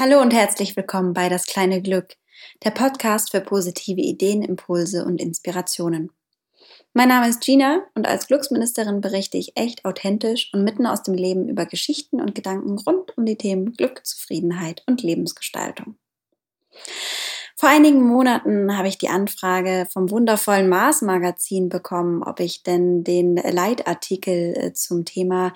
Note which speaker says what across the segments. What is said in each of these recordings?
Speaker 1: Hallo und herzlich willkommen bei Das kleine Glück, der Podcast für positive Ideen, Impulse und Inspirationen. Mein Name ist Gina und als Glücksministerin berichte ich echt authentisch und mitten aus dem Leben über Geschichten und Gedanken rund um die Themen Glück, Zufriedenheit und Lebensgestaltung. Vor einigen Monaten habe ich die Anfrage vom wundervollen Mars Magazin bekommen, ob ich denn den Leitartikel äh, zum Thema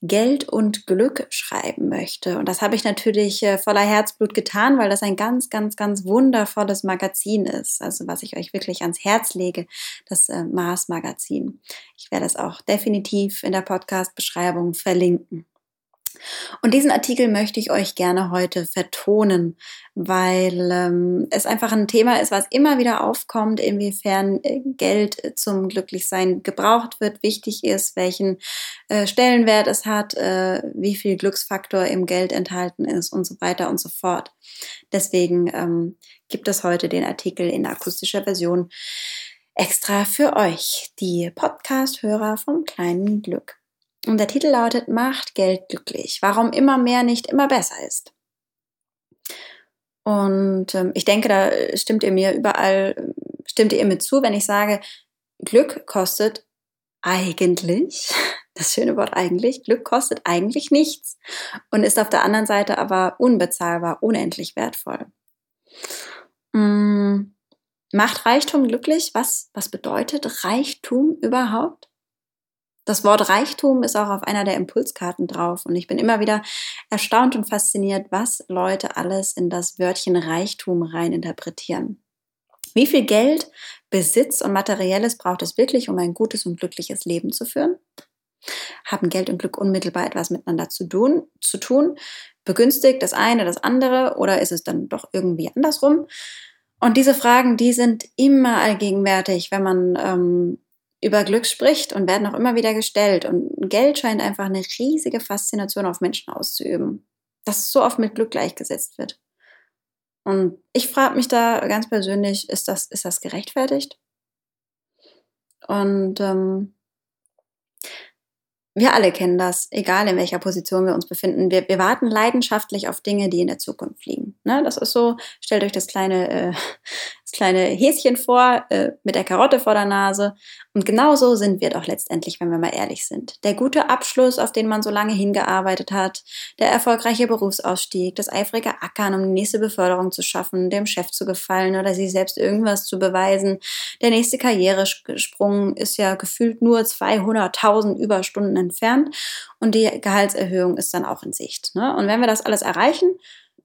Speaker 1: Geld und Glück schreiben möchte. Und das habe ich natürlich äh, voller Herzblut getan, weil das ein ganz, ganz, ganz wundervolles Magazin ist. Also was ich euch wirklich ans Herz lege, das äh, Mars Magazin. Ich werde es auch definitiv in der Podcast-Beschreibung verlinken. Und diesen Artikel möchte ich euch gerne heute vertonen, weil ähm, es einfach ein Thema ist, was immer wieder aufkommt, inwiefern äh, Geld zum Glücklichsein gebraucht wird, wichtig ist, welchen äh, Stellenwert es hat, äh, wie viel Glücksfaktor im Geld enthalten ist und so weiter und so fort. Deswegen ähm, gibt es heute den Artikel in akustischer Version extra für euch, die Podcast-Hörer vom kleinen Glück. Und der Titel lautet Macht Geld glücklich. Warum immer mehr nicht immer besser ist. Und ähm, ich denke, da stimmt ihr mir überall, stimmt ihr mir zu, wenn ich sage, Glück kostet eigentlich, das schöne Wort eigentlich, Glück kostet eigentlich nichts und ist auf der anderen Seite aber unbezahlbar, unendlich wertvoll. Hm, macht Reichtum glücklich? Was, was bedeutet Reichtum überhaupt? Das Wort Reichtum ist auch auf einer der Impulskarten drauf und ich bin immer wieder erstaunt und fasziniert, was Leute alles in das Wörtchen Reichtum rein interpretieren. Wie viel Geld, Besitz und Materielles braucht es wirklich, um ein gutes und glückliches Leben zu führen? Haben Geld und Glück unmittelbar etwas miteinander zu tun? Zu tun? Begünstigt das eine das andere oder ist es dann doch irgendwie andersrum? Und diese Fragen, die sind immer allgegenwärtig, wenn man ähm, über Glück spricht und werden auch immer wieder gestellt. Und Geld scheint einfach eine riesige Faszination auf Menschen auszuüben, dass es so oft mit Glück gleichgesetzt wird. Und ich frage mich da ganz persönlich, ist das, ist das gerechtfertigt? Und ähm, wir alle kennen das, egal in welcher Position wir uns befinden. Wir, wir warten leidenschaftlich auf Dinge, die in der Zukunft liegen. Ne? Das ist so, stellt euch das kleine, äh, das kleine Häschen vor, äh, mit der Karotte vor der Nase. Und genau so sind wir doch letztendlich, wenn wir mal ehrlich sind. Der gute Abschluss, auf den man so lange hingearbeitet hat, der erfolgreiche Berufsausstieg, das eifrige Ackern, um die nächste Beförderung zu schaffen, dem Chef zu gefallen oder sich selbst irgendwas zu beweisen. Der nächste Karrieresprung ist ja gefühlt nur 200.000 Überstunden entfernt und die Gehaltserhöhung ist dann auch in Sicht. Ne? Und wenn wir das alles erreichen,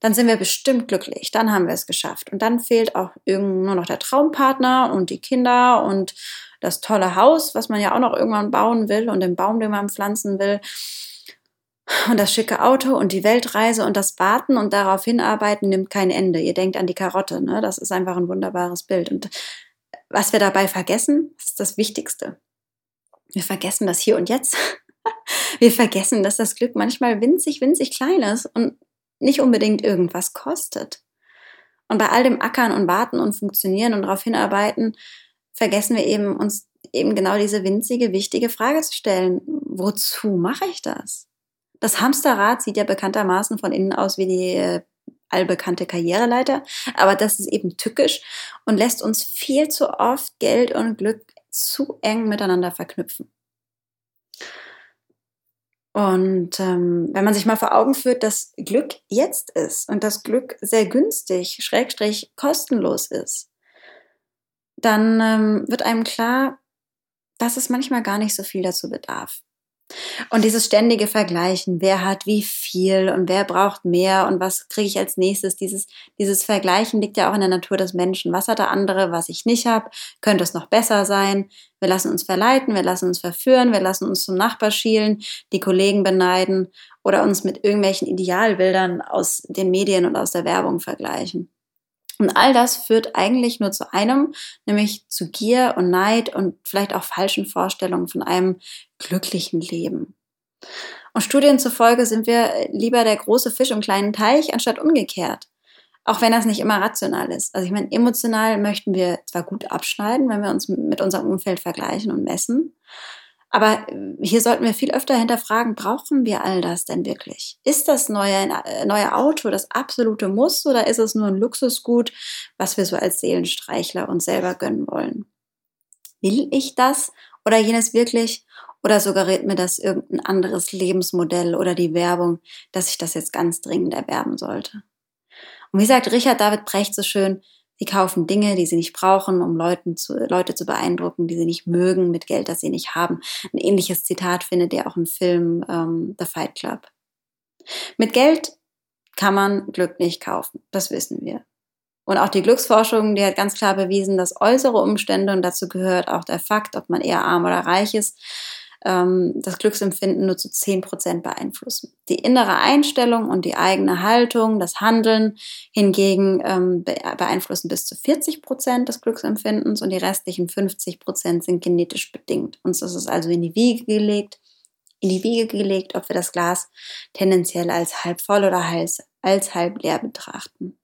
Speaker 1: dann sind wir bestimmt glücklich. Dann haben wir es geschafft. Und dann fehlt auch nur noch der Traumpartner und die Kinder und das tolle Haus, was man ja auch noch irgendwann bauen will und den Baum, den man pflanzen will. Und das schicke Auto und die Weltreise und das Warten und darauf hinarbeiten nimmt kein Ende. Ihr denkt an die Karotte, ne? Das ist einfach ein wunderbares Bild. Und was wir dabei vergessen, ist das Wichtigste. Wir vergessen das hier und jetzt. Wir vergessen, dass das Glück manchmal winzig, winzig klein ist und nicht unbedingt irgendwas kostet. Und bei all dem Ackern und Warten und Funktionieren und darauf hinarbeiten, vergessen wir eben, uns eben genau diese winzige, wichtige Frage zu stellen. Wozu mache ich das? Das Hamsterrad sieht ja bekanntermaßen von innen aus wie die äh, allbekannte Karriereleiter, aber das ist eben tückisch und lässt uns viel zu oft Geld und Glück zu eng miteinander verknüpfen. Und ähm, wenn man sich mal vor Augen führt, dass Glück jetzt ist und das Glück sehr günstig, schrägstrich kostenlos ist, dann ähm, wird einem klar, dass es manchmal gar nicht so viel dazu bedarf. Und dieses ständige Vergleichen, wer hat wie viel und wer braucht mehr und was kriege ich als nächstes, dieses, dieses Vergleichen liegt ja auch in der Natur des Menschen. Was hat der andere, was ich nicht habe? Könnte es noch besser sein? Wir lassen uns verleiten, wir lassen uns verführen, wir lassen uns zum Nachbar schielen, die Kollegen beneiden oder uns mit irgendwelchen Idealbildern aus den Medien und aus der Werbung vergleichen. Und all das führt eigentlich nur zu einem, nämlich zu Gier und Neid und vielleicht auch falschen Vorstellungen von einem glücklichen Leben. Und Studien zufolge sind wir lieber der große Fisch im kleinen Teich anstatt umgekehrt. Auch wenn das nicht immer rational ist. Also ich meine, emotional möchten wir zwar gut abschneiden, wenn wir uns mit unserem Umfeld vergleichen und messen, Aber äh, hier sollten wir viel öfter hinterfragen, brauchen wir all das denn wirklich? Ist das neue, äh, neue Auto das absolute Muss oder ist es nur ein Luxusgut, was wir so als Seelenstreichler uns selber gönnen wollen? Will ich das oder jenes wirklich? Oder suggeriert mir das irgendein anderes Lebensmodell oder die Werbung, dass ich das jetzt ganz dringend erwerben sollte? Und wie sagt Richard David Brecht so schön, Sie kaufen Dinge, die sie nicht brauchen, um Leuten zu, Leute zu beeindrucken, die sie nicht mögen, mit Geld, das sie nicht haben. Ein ähnliches Zitat findet ihr auch im Film ähm, The Fight Club. Mit Geld kann man Glück nicht kaufen, das wissen wir. Und auch die Glücksforschung, die hat ganz klar bewiesen, dass äußere Umstände, und dazu gehört auch der Fakt, ob man eher arm oder reich ist, ähm, das Glücksempfinden nur zu 10 Prozent beeinflussen. Die innere Einstellung und die eigene Haltung, das Handeln hingegen ähm, beeinflussen bis zu 40 Prozent des Glücksempfindens und die restlichen 50 Prozent sind genetisch bedingt. Uns ist es also in die Wiege gelegt, in die Wiege gelegt, ob wir das Glas tendenziell als halb voll oder als, als halb leer betrachten.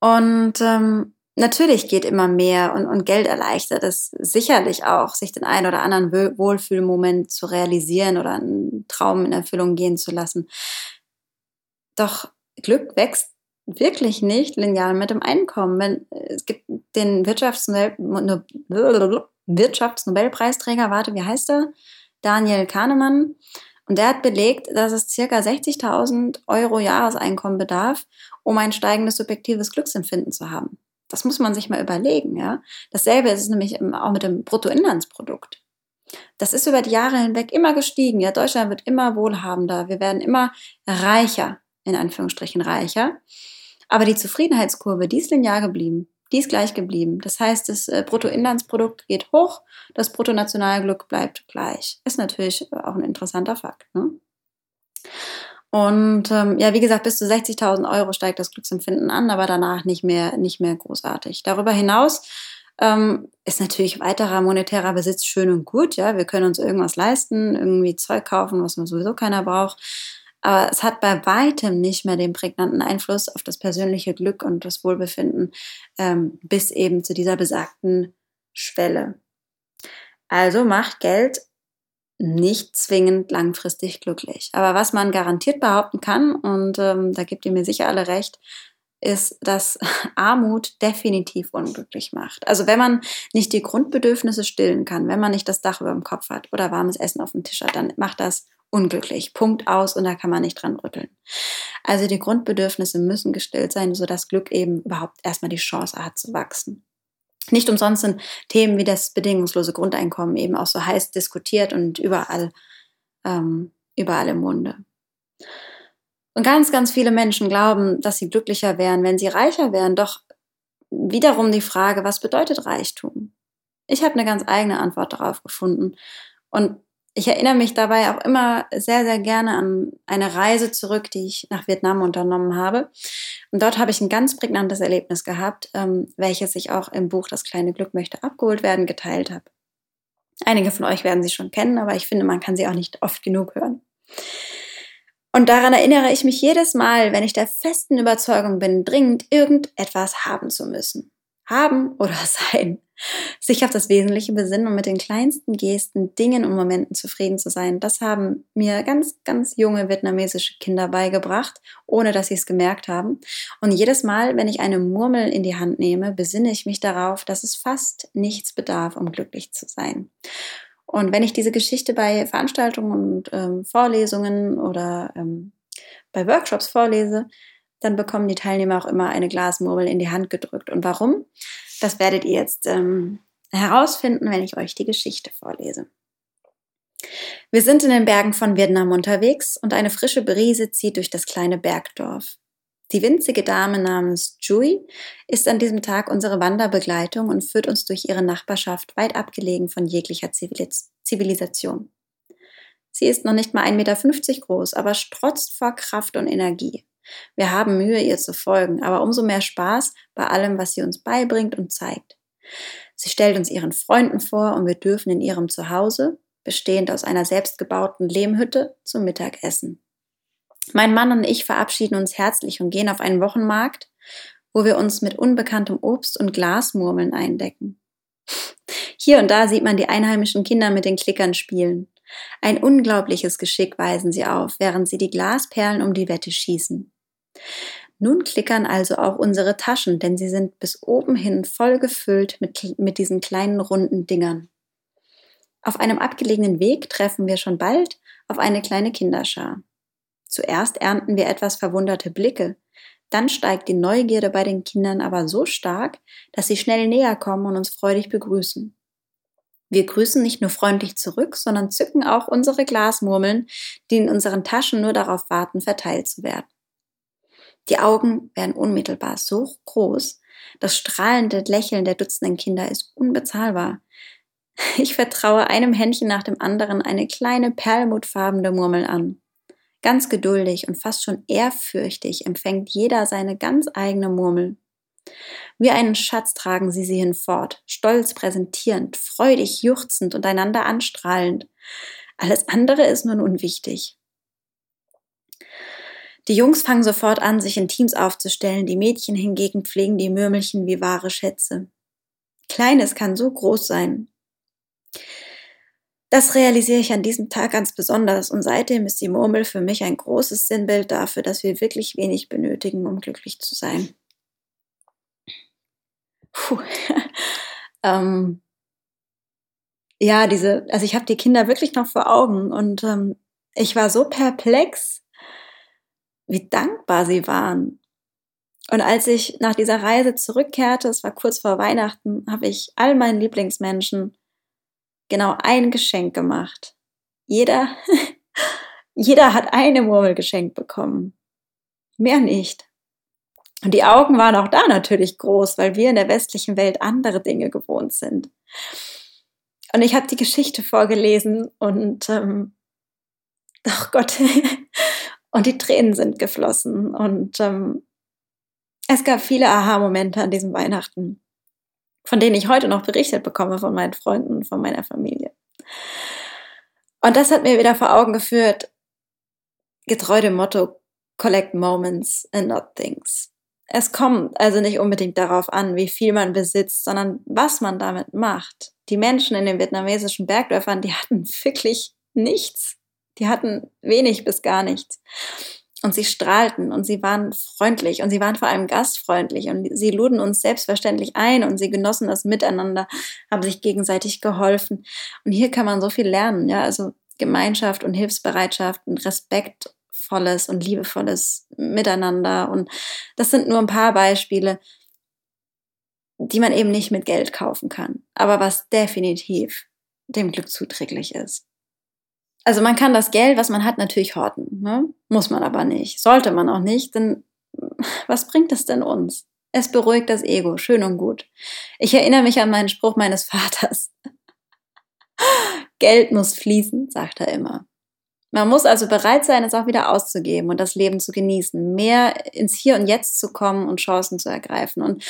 Speaker 1: Und ähm, natürlich geht immer mehr und, und Geld erleichtert es sicherlich auch, sich den einen oder anderen Wohlfühlmoment zu realisieren oder einen Traum in Erfüllung gehen zu lassen. Doch Glück wächst wirklich nicht linear mit dem Einkommen. Wenn, es gibt den Wirtschaftsnobel, Wirtschaftsnobelpreisträger, warte, wie heißt er? Daniel Kahnemann. Und der hat belegt, dass es circa 60.000 Euro Jahreseinkommen bedarf, um ein steigendes subjektives Glücksempfinden zu haben. Das muss man sich mal überlegen, ja. Dasselbe ist es nämlich auch mit dem Bruttoinlandsprodukt. Das ist über die Jahre hinweg immer gestiegen. Ja, Deutschland wird immer wohlhabender. Wir werden immer reicher, in Anführungsstrichen reicher. Aber die Zufriedenheitskurve, die ist linear geblieben. Die ist gleich geblieben. Das heißt, das äh, Bruttoinlandsprodukt geht hoch, das Bruttonationalglück bleibt gleich. Ist natürlich auch ein interessanter Fakt. Ne? Und ähm, ja, wie gesagt, bis zu 60.000 Euro steigt das Glücksempfinden an, aber danach nicht mehr, nicht mehr großartig. Darüber hinaus ähm, ist natürlich weiterer monetärer Besitz schön und gut. Ja, wir können uns irgendwas leisten, irgendwie Zeug kaufen, was man sowieso keiner braucht. Aber es hat bei weitem nicht mehr den prägnanten Einfluss auf das persönliche Glück und das Wohlbefinden ähm, bis eben zu dieser besagten Schwelle. Also macht Geld nicht zwingend langfristig glücklich. Aber was man garantiert behaupten kann, und ähm, da gibt ihr mir sicher alle recht, ist, dass Armut definitiv unglücklich macht. Also wenn man nicht die Grundbedürfnisse stillen kann, wenn man nicht das Dach über dem Kopf hat oder warmes Essen auf dem Tisch hat, dann macht das unglücklich. Punkt aus und da kann man nicht dran rütteln. Also die Grundbedürfnisse müssen gestillt sein, sodass Glück eben überhaupt erstmal die Chance hat zu wachsen. Nicht umsonst sind Themen wie das bedingungslose Grundeinkommen eben auch so heiß diskutiert und überall, ähm, überall im Munde. Und ganz, ganz viele Menschen glauben, dass sie glücklicher wären, wenn sie reicher wären. Doch wiederum die Frage, was bedeutet Reichtum? Ich habe eine ganz eigene Antwort darauf gefunden. Und ich erinnere mich dabei auch immer sehr, sehr gerne an eine Reise zurück, die ich nach Vietnam unternommen habe. Und dort habe ich ein ganz prägnantes Erlebnis gehabt, ähm, welches ich auch im Buch Das kleine Glück möchte abgeholt werden geteilt habe. Einige von euch werden sie schon kennen, aber ich finde, man kann sie auch nicht oft genug hören. Und daran erinnere ich mich jedes Mal, wenn ich der festen Überzeugung bin, dringend irgendetwas haben zu müssen haben oder sein. Sich auf das Wesentliche besinnen und mit den kleinsten Gesten, Dingen und Momenten zufrieden zu sein, das haben mir ganz, ganz junge vietnamesische Kinder beigebracht, ohne dass sie es gemerkt haben. Und jedes Mal, wenn ich eine Murmel in die Hand nehme, besinne ich mich darauf, dass es fast nichts bedarf, um glücklich zu sein. Und wenn ich diese Geschichte bei Veranstaltungen und ähm, Vorlesungen oder ähm, bei Workshops vorlese, dann bekommen die Teilnehmer auch immer eine Glasmurmel in die Hand gedrückt. Und warum? Das werdet ihr jetzt ähm, herausfinden, wenn ich euch die Geschichte vorlese. Wir sind in den Bergen von Vietnam unterwegs und eine frische Brise zieht durch das kleine Bergdorf. Die winzige Dame namens Jui ist an diesem Tag unsere Wanderbegleitung und führt uns durch ihre Nachbarschaft weit abgelegen von jeglicher Zivilisation. Sie ist noch nicht mal 1,50 Meter groß, aber strotzt vor Kraft und Energie. Wir haben Mühe, ihr zu folgen, aber umso mehr Spaß bei allem, was sie uns beibringt und zeigt. Sie stellt uns ihren Freunden vor und wir dürfen in ihrem Zuhause, bestehend aus einer selbstgebauten Lehmhütte, zum Mittagessen. Mein Mann und ich verabschieden uns herzlich und gehen auf einen Wochenmarkt, wo wir uns mit unbekanntem Obst und Glasmurmeln eindecken. Hier und da sieht man die einheimischen Kinder mit den Klickern spielen. Ein unglaubliches Geschick weisen sie auf, während sie die Glasperlen um die Wette schießen. Nun klickern also auch unsere Taschen, denn sie sind bis oben hin voll gefüllt mit, mit diesen kleinen runden Dingern. Auf einem abgelegenen Weg treffen wir schon bald auf eine kleine Kinderschar. Zuerst ernten wir etwas verwunderte Blicke, dann steigt die Neugierde bei den Kindern aber so stark, dass sie schnell näher kommen und uns freudig begrüßen. Wir grüßen nicht nur freundlich zurück, sondern zücken auch unsere Glasmurmeln, die in unseren Taschen nur darauf warten, verteilt zu werden. Die Augen werden unmittelbar so groß, das strahlende Lächeln der dutzenden Kinder ist unbezahlbar. Ich vertraue einem Händchen nach dem anderen eine kleine perlmutfarbene Murmel an. Ganz geduldig und fast schon ehrfürchtig empfängt jeder seine ganz eigene Murmel. Wie einen Schatz tragen sie sie hinfort, stolz präsentierend, freudig juchzend und einander anstrahlend. Alles andere ist nun unwichtig. Die Jungs fangen sofort an, sich in Teams aufzustellen, die Mädchen hingegen pflegen die Mürmelchen wie wahre Schätze. Kleines kann so groß sein. Das realisiere ich an diesem Tag ganz besonders und seitdem ist die Murmel für mich ein großes Sinnbild dafür, dass wir wirklich wenig benötigen, um glücklich zu sein. Puh. ähm, ja, diese, also ich habe die Kinder wirklich noch vor Augen und ähm, ich war so perplex, wie dankbar sie waren. Und als ich nach dieser Reise zurückkehrte, es war kurz vor Weihnachten, habe ich all meinen Lieblingsmenschen genau ein Geschenk gemacht. Jeder, jeder hat eine Murmel geschenkt bekommen. Mehr nicht. Und die Augen waren auch da natürlich groß, weil wir in der westlichen Welt andere Dinge gewohnt sind. Und ich habe die Geschichte vorgelesen und, ähm, ach Gott, und die Tränen sind geflossen. Und ähm, es gab viele Aha-Momente an diesem Weihnachten, von denen ich heute noch berichtet bekomme von meinen Freunden und von meiner Familie. Und das hat mir wieder vor Augen geführt, getreu dem Motto, collect moments and not things. Es kommt also nicht unbedingt darauf an, wie viel man besitzt, sondern was man damit macht. Die Menschen in den vietnamesischen Bergdörfern, die hatten wirklich nichts. Die hatten wenig bis gar nichts. Und sie strahlten und sie waren freundlich und sie waren vor allem gastfreundlich und sie luden uns selbstverständlich ein und sie genossen das Miteinander, haben sich gegenseitig geholfen. Und hier kann man so viel lernen, ja, also Gemeinschaft und Hilfsbereitschaft und Respekt volles und liebevolles Miteinander. Und das sind nur ein paar Beispiele, die man eben nicht mit Geld kaufen kann, aber was definitiv dem Glück zuträglich ist. Also man kann das Geld, was man hat, natürlich horten, ne? muss man aber nicht, sollte man auch nicht, denn was bringt es denn uns? Es beruhigt das Ego, schön und gut. Ich erinnere mich an meinen Spruch meines Vaters. Geld muss fließen, sagt er immer. Man muss also bereit sein, es auch wieder auszugeben und das Leben zu genießen, mehr ins Hier und Jetzt zu kommen und Chancen zu ergreifen. Und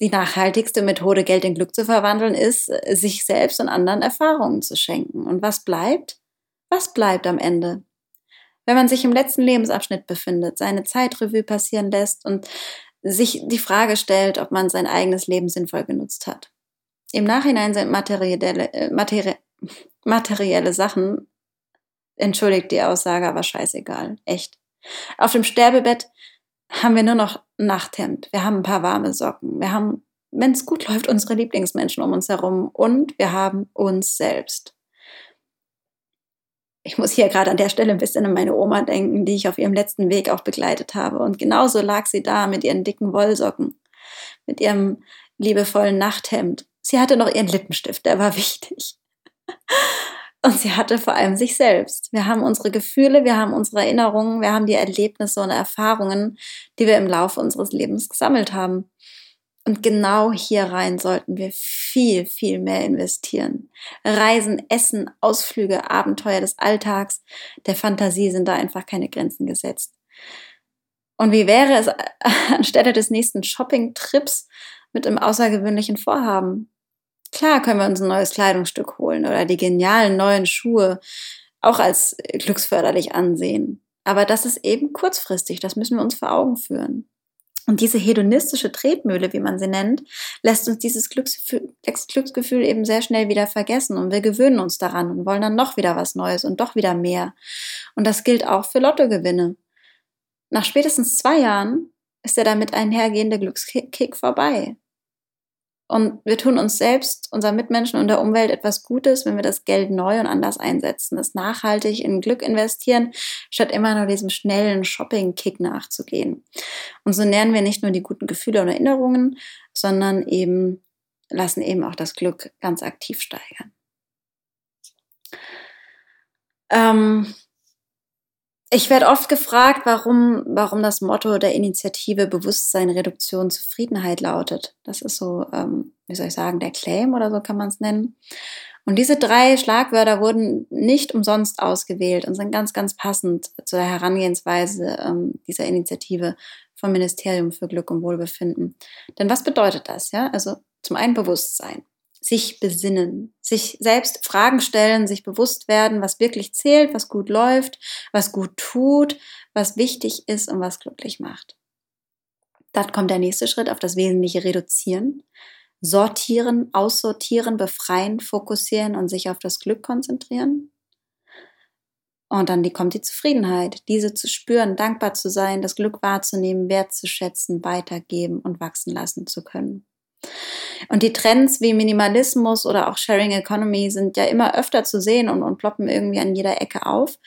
Speaker 1: die nachhaltigste Methode, Geld in Glück zu verwandeln, ist, sich selbst und anderen Erfahrungen zu schenken. Und was bleibt? Was bleibt am Ende? Wenn man sich im letzten Lebensabschnitt befindet, seine Zeitrevue passieren lässt und sich die Frage stellt, ob man sein eigenes Leben sinnvoll genutzt hat. Im Nachhinein sind materielle, äh, materi materielle Sachen entschuldigt die Aussage, aber scheißegal. Echt. Auf dem Sterbebett haben wir nur noch ein Nachthemd. Wir haben ein paar warme Socken. Wir haben, wenn es gut läuft, unsere Lieblingsmenschen um uns herum. Und wir haben uns selbst. Ich muss hier gerade an der Stelle ein bisschen an meine Oma denken, die ich auf ihrem letzten Weg auch begleitet habe. Und genauso lag sie da mit ihren dicken Wollsocken, mit ihrem liebevollen Nachthemd. Sie hatte noch ihren Lippenstift, der war wichtig. Und sie hatte vor allem sich selbst. Wir haben unsere Gefühle, wir haben unsere Erinnerungen, wir haben die Erlebnisse und Erfahrungen, die wir im Laufe unseres Lebens gesammelt haben. Und genau hier rein sollten wir viel, viel mehr investieren. Reisen, Essen, Ausflüge, Abenteuer des Alltags, der Fantasie sind da einfach keine Grenzen gesetzt. Und wie wäre es anstelle des nächsten Shopping-Trips mit einem außergewöhnlichen Vorhaben? Klar können wir uns ein neues Kleidungsstück holen oder die genialen neuen Schuhe auch als glücksförderlich ansehen. Aber das ist eben kurzfristig, das müssen wir uns vor Augen führen. Und diese hedonistische Tretmühle, wie man sie nennt, lässt uns dieses Glücksgefühl, eben sehr schnell wieder vergessen und wir gewöhnen uns daran und wollen dann noch wieder was Neues und doch wieder mehr. Und das gilt auch für Lottogewinne. Nach spätestens zwei Jahren ist der damit einhergehende Glückskick vorbei. Und wir tun uns selbst, unseren Mitmenschen und der Umwelt etwas Gutes, wenn wir das Geld neu und anders einsetzen, das nachhaltig in Glück investieren, statt immer nur diesem schnellen Shopping-Kick nachzugehen. Und so nähern wir nicht nur die guten Gefühle und Erinnerungen, sondern eben lassen eben auch das Glück ganz aktiv steigern. Ähm, ich werde oft gefragt, warum, warum das Motto der Initiative Bewusstsein, Reduktion, Zufriedenheit lautet. Das ist so, ähm, wie soll ich sagen, der Claim oder so kann man es nennen. Und diese drei Schlagwörter wurden nicht umsonst ausgewählt und sind ganz, ganz passend zur Herangehensweise ähm, dieser Initiative vom Ministerium für Glück und Wohlbefinden. Denn was bedeutet das? Ja, also zum einen Bewusstsein sich besinnen, sich selbst Fragen stellen, sich bewusst werden, was wirklich zählt, was gut läuft, was gut tut, was wichtig ist und was glücklich macht. Dann kommt der nächste Schritt auf das Wesentliche reduzieren, sortieren, aussortieren, befreien, fokussieren und sich auf das Glück konzentrieren. Und dann kommt die Zufriedenheit, diese zu spüren, dankbar zu sein, das Glück wahrzunehmen, wertzuschätzen, weitergeben und wachsen lassen zu können. Und die Trends wie Minimalismus oder auch Sharing Economy sind ja immer öfter zu sehen und, und ploppen irgendwie an jeder Ecke auf.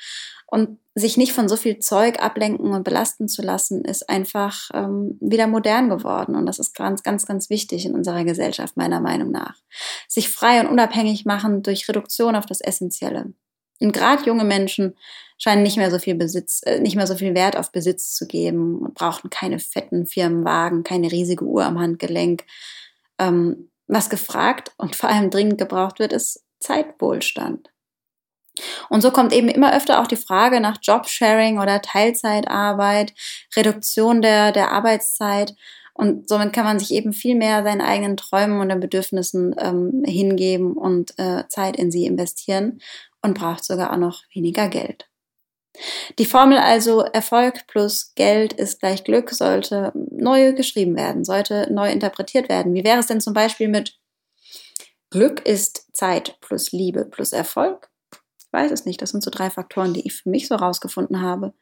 Speaker 1: Und sich nicht von so viel Zeug ablenken und belasten zu lassen, ist einfach ähm, wieder modern geworden. Und das ist ganz, ganz, ganz wichtig in unserer Gesellschaft, meiner Meinung nach. Sich frei und unabhängig machen durch Reduktion auf das Essentielle. Und gerade junge Menschen scheinen nicht mehr so viel Besitz, äh, nicht mehr so viel Wert auf Besitz zu geben und brauchen keine fetten Firmenwagen, keine riesige Uhr am Handgelenk, ähm, was gefragt und vor allem dringend gebraucht wird, ist Zeitwohlstand. Und so kommt eben immer öfter auch die Frage nach Jobsharing oder Teilzeitarbeit, Reduktion der, der Arbeitszeit. Und somit kann man sich eben viel mehr seinen eigenen Träumen und Bedürfnissen ähm, hingeben und äh, Zeit in sie investieren und braucht sogar auch noch weniger Geld. Die Formel also Erfolg plus Geld ist gleich Glück sollte neu geschrieben werden, sollte neu interpretiert werden. Wie wäre es denn zum Beispiel mit Glück ist Zeit plus Liebe plus Erfolg? Ich weiß es nicht. Das sind so drei Faktoren, die ich für mich so rausgefunden habe.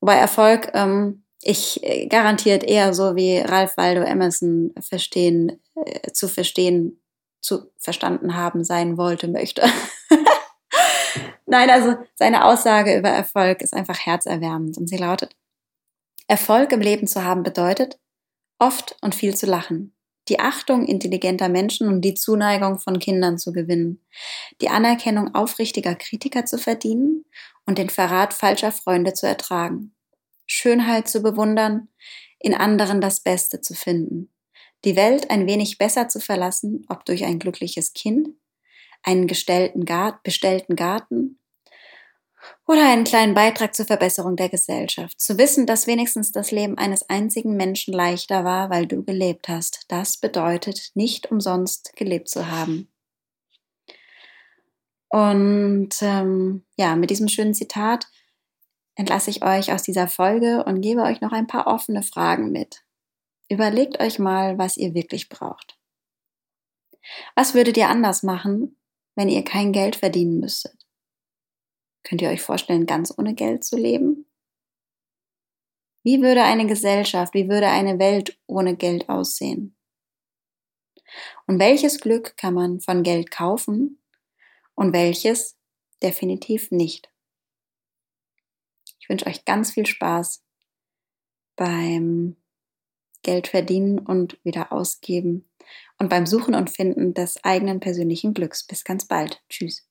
Speaker 1: Wobei Erfolg ähm, ich äh, garantiert eher so wie Ralph Waldo Emerson verstehen, äh, zu verstehen, zu verstanden haben sein wollte, möchte. Nein, also seine Aussage über Erfolg ist einfach herzerwärmend. Und sie lautet, Erfolg im Leben zu haben bedeutet, oft und viel zu lachen, die Achtung intelligenter Menschen und die Zuneigung von Kindern zu gewinnen, die Anerkennung aufrichtiger Kritiker zu verdienen und den Verrat falscher Freunde zu ertragen, Schönheit zu bewundern, in anderen das Beste zu finden, die Welt ein wenig besser zu verlassen, ob durch ein glückliches Kind, einen Garten, bestellten Garten oder einen kleinen Beitrag zur Verbesserung der Gesellschaft. Zu wissen, dass wenigstens das Leben eines einzigen Menschen leichter war, weil du gelebt hast, das bedeutet nicht umsonst gelebt zu haben. Und ähm, ja, mit diesem schönen Zitat entlasse ich euch aus dieser Folge und gebe euch noch ein paar offene Fragen mit. Überlegt euch mal, was ihr wirklich braucht. Was würdet ihr anders machen, wenn ihr kein Geld verdienen müsstet? Könnt ihr euch vorstellen, ganz ohne Geld zu leben? Wie würde eine Gesellschaft, wie würde eine Welt ohne Geld aussehen? Und welches Glück kann man von Geld kaufen und welches definitiv nicht? Ich wünsche euch ganz viel Spaß beim Geld verdienen und wieder ausgeben und beim Suchen und Finden des eigenen persönlichen Glücks. Bis ganz bald. Tschüss.